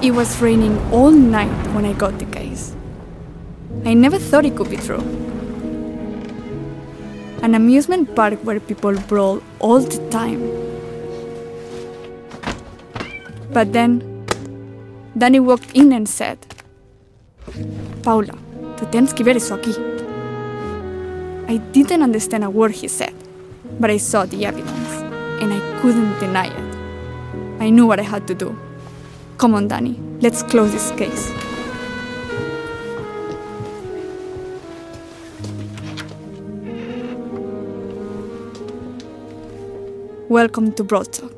It was raining all night when I got the case. I never thought it could be true. An amusement park where people brawl all the time. But then, Danny walked in and said, Paula, tú tienes que ver eso aquí. I didn't understand a word he said, but I saw the evidence, and I couldn't deny it. I knew what I had to do. Come on, Danny, let's close this case. Welcome to Brawl Talk.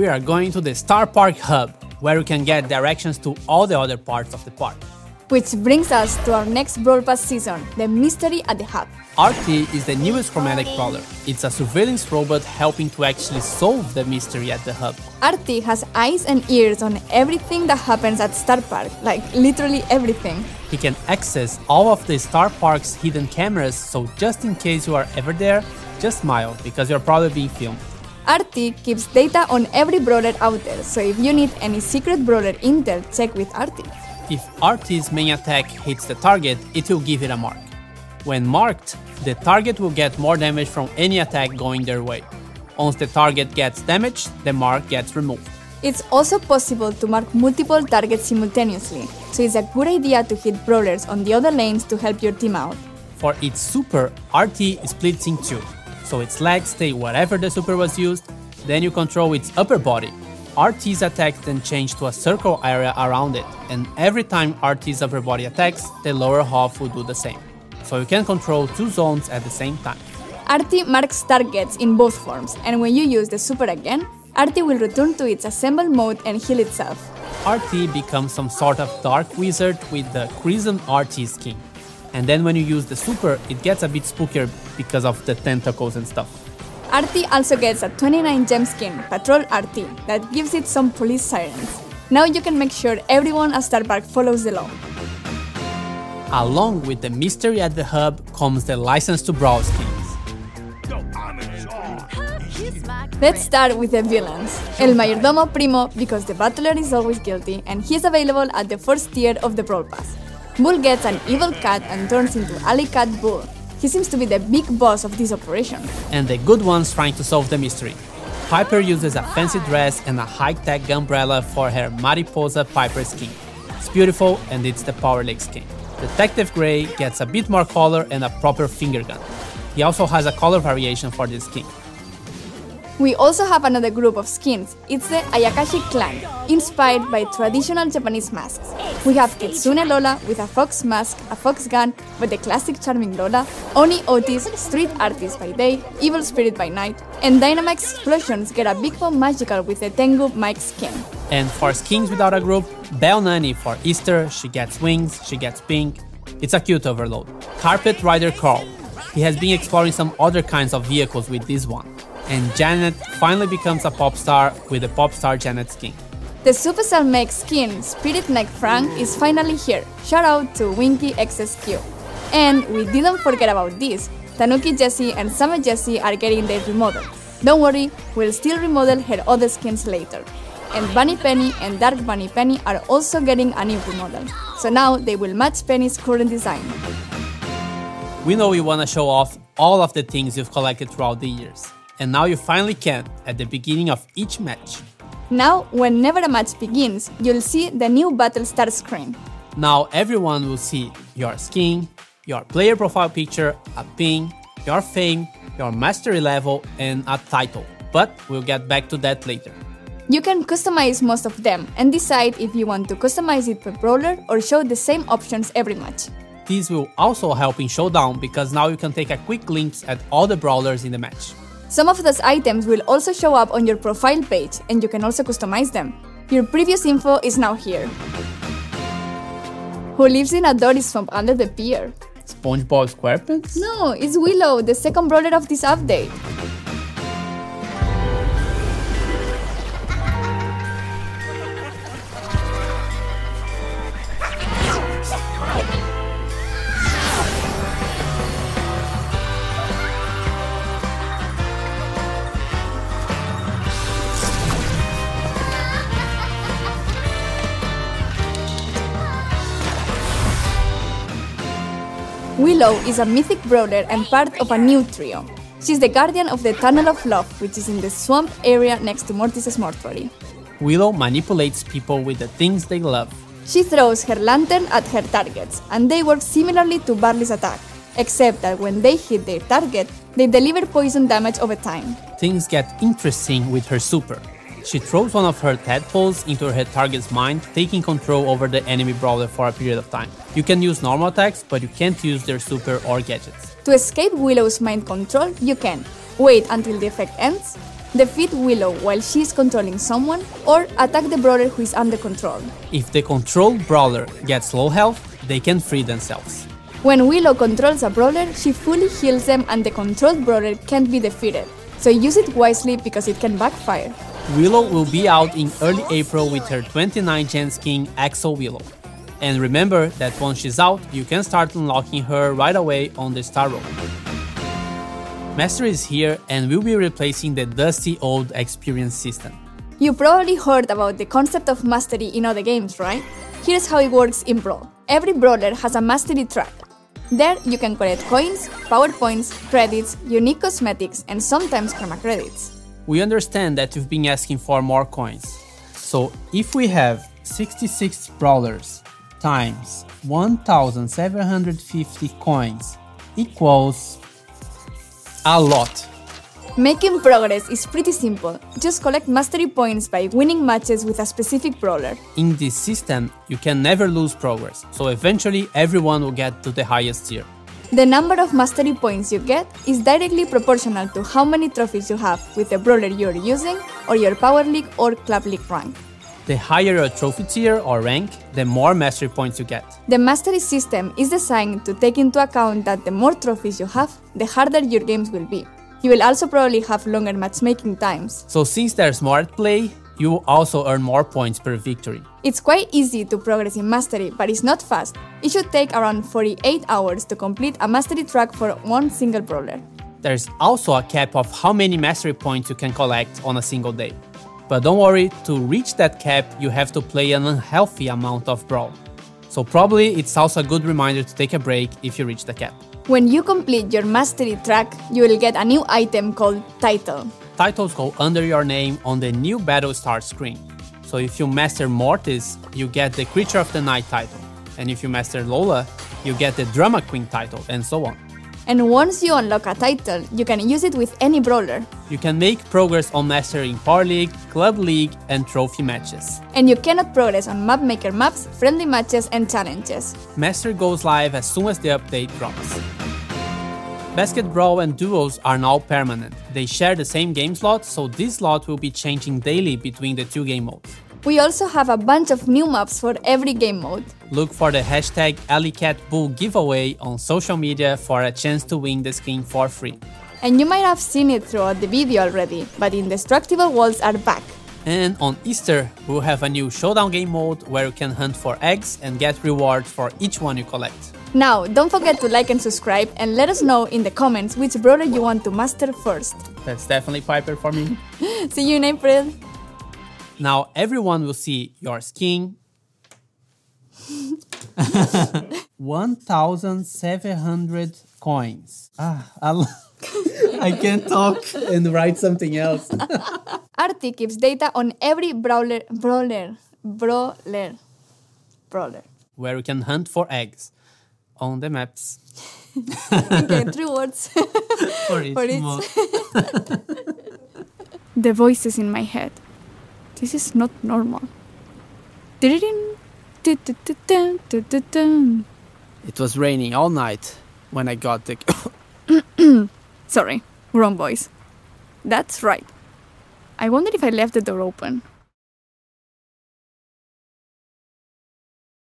We are going to the Star Park Hub, where you can get directions to all the other parts of the park. Which brings us to our next Brawl Pass season, the Mystery at the Hub. RT is the newest chromatic brawler. It's a surveillance robot helping to actually solve the mystery at the hub. RT has eyes and ears on everything that happens at Star Park, like literally everything. He can access all of the Star Park's hidden cameras, so just in case you are ever there, just smile because you're probably being filmed. RT keeps data on every brawler out there, so if you need any secret brawler intel, check with RT. If RT's main attack hits the target, it will give it a mark. When marked, the target will get more damage from any attack going their way. Once the target gets damaged, the mark gets removed. It's also possible to mark multiple targets simultaneously, so it's a good idea to hit brawlers on the other lanes to help your team out. For its super, RT splits in two, so its legs stay wherever the super was used, then you control its upper body. RT's attacks then change to a circle area around it, and every time RT's upper body attacks, the lower half will do the same. So you can control two zones at the same time. RT marks targets in both forms, and when you use the super again, RT will return to its assemble mode and heal itself. RT becomes some sort of dark wizard with the Crimson RT skin. And then when you use the super, it gets a bit spookier because of the tentacles and stuff. RT also gets a 29 gem skin, Patrol RT, that gives it some police sirens. Now you can make sure everyone at Star Park follows the law. Along with the mystery at the hub comes the license to brawl skins. Let's start with the villains. El Mayordomo Primo, because the Butler is always guilty, and he's available at the first tier of the Brawl Pass. Bull gets an evil cat and turns into Alley Cat Bull. He seems to be the big boss of this operation. And the good ones trying to solve the mystery. Piper uses a fancy dress and a high-tech umbrella for her Mariposa Piper skin. It's beautiful and it's the Power League skin. Detective Gray gets a bit more color and a proper finger gun. He also has a color variation for this skin. We also have another group of skins. It's the Ayakashi clan, inspired by traditional Japanese masks. We have Kitsune Lola with a fox mask, a fox gun, but the classic charming Lola, Oni Otis, street artist by day, evil spirit by night, and Dynamike's explosions get a big bomb magical with the Tengu Mike skin. And for skins without a group, Belle Nani for Easter, she gets wings, she gets pink. It's a cute overload. Carpet Rider Carl. He has been exploring some other kinds of vehicles with this one and Janet finally becomes a pop star with the pop star Janet skin. The Supercell Make skin, Spirit Neck Frank, is finally here. Shout out to Winky XSQ. And we didn't forget about this. Tanuki Jessie and Summer Jessie are getting their remodel. Don't worry, we'll still remodel her other skins later. And Bunny Penny and Dark Bunny Penny are also getting a new remodel. So now they will match Penny's current design. We know you want to show off all of the things you've collected throughout the years and now you finally can at the beginning of each match. Now, whenever a match begins, you'll see the new battle start screen. Now everyone will see your skin, your player profile picture, a ping, your fame, your mastery level, and a title. But we'll get back to that later. You can customize most of them and decide if you want to customize it per brawler or show the same options every match. This will also help in Showdown because now you can take a quick glimpse at all the brawlers in the match. Some of those items will also show up on your profile page and you can also customize them. Your previous info is now here. Who lives in a dirty swamp under the pier? SpongeBob SquarePants? No, it's Willow, the second brother of this update. Willow is a mythic brawler and part of a new trio. She's the guardian of the Tunnel of Love, which is in the swamp area next to Mortis's mortuary. Willow manipulates people with the things they love. She throws her lantern at her targets, and they work similarly to Barley's attack, except that when they hit their target, they deliver poison damage over time. Things get interesting with her super. She throws one of her tadpoles into her target's mind, taking control over the enemy brawler for a period of time. You can use normal attacks, but you can't use their super or gadgets. To escape Willow's mind control, you can wait until the effect ends, defeat Willow while she is controlling someone, or attack the brawler who is under control. If the controlled brawler gets low health, they can free themselves. When Willow controls a brawler, she fully heals them and the controlled brawler can't be defeated. So use it wisely because it can backfire. Willow will be out in early April with her 29 gen skin Axel Willow. And remember that once she's out, you can start unlocking her right away on the Star Road. Master is here and will be replacing the dusty old experience system. You probably heard about the concept of mastery in other games, right? Here's how it works in Brawl. Every brawler has a mastery track. There you can collect coins, power points, credits, unique cosmetics, and sometimes chroma credits. We understand that you've been asking for more coins. So if we have 66 brawlers times 1750 coins equals a lot. Making progress is pretty simple. Just collect mastery points by winning matches with a specific brawler. In this system, you can never lose progress, so eventually everyone will get to the highest tier. The number of mastery points you get is directly proportional to how many trophies you have with the brawler you're using or your Power League or Club League rank. The higher your trophy tier or rank, the more mastery points you get. The mastery system is designed to take into account that the more trophies you have, the harder your games will be. You will also probably have longer matchmaking times. So since there's more at play, you will also earn more points per victory. It's quite easy to progress in mastery, but it's not fast. It should take around 48 hours to complete a mastery track for one single brawler. There's also a cap of how many mastery points you can collect on a single day. But don't worry, to reach that cap, you have to play an unhealthy amount of Brawl. So probably it's also a good reminder to take a break if you reach the cap. When you complete your mastery track, you will get a new item called Title. Titles go under your name on the new battle start screen. So if you master Mortis, you get the Creature of the Night title. And if you master Lola, you get the Drama Queen title, and so on. And once you unlock a title, you can use it with any brawler. You can make progress on mastering Power League, Club League, and trophy matches. And you cannot progress on map maker maps, friendly matches, and challenges. Master goes live as soon as the update drops. Basket Brawl and Duos are now permanent. They share the same game slot, so this slot will be changing daily between the two game modes. We also have a bunch of new maps for every game mode. Look for the hashtag AlleyCatBull giveaway on social media for a chance to win the skin for free. And you might have seen it throughout the video already, but Indestructible Walls are back. And on Easter, we'll have a new showdown game mode where you can hunt for eggs and get rewards for each one you collect. Now, don't forget to like and subscribe and let us know in the comments which brawler you want to master first. That's definitely Piper for me. See you in April! Now everyone will see your skin, 1,700 coins. Ah, I'll- I can't talk and write something else. RT keeps data on every brawler, brawler, brawler, brawler. Where you can hunt for eggs on the maps Okay, three words. for each For each. mod. the voices in my head. This is not normal. It was raining all night when I got the. Sorry, wrong voice. That's right. I wondered if I left the door open.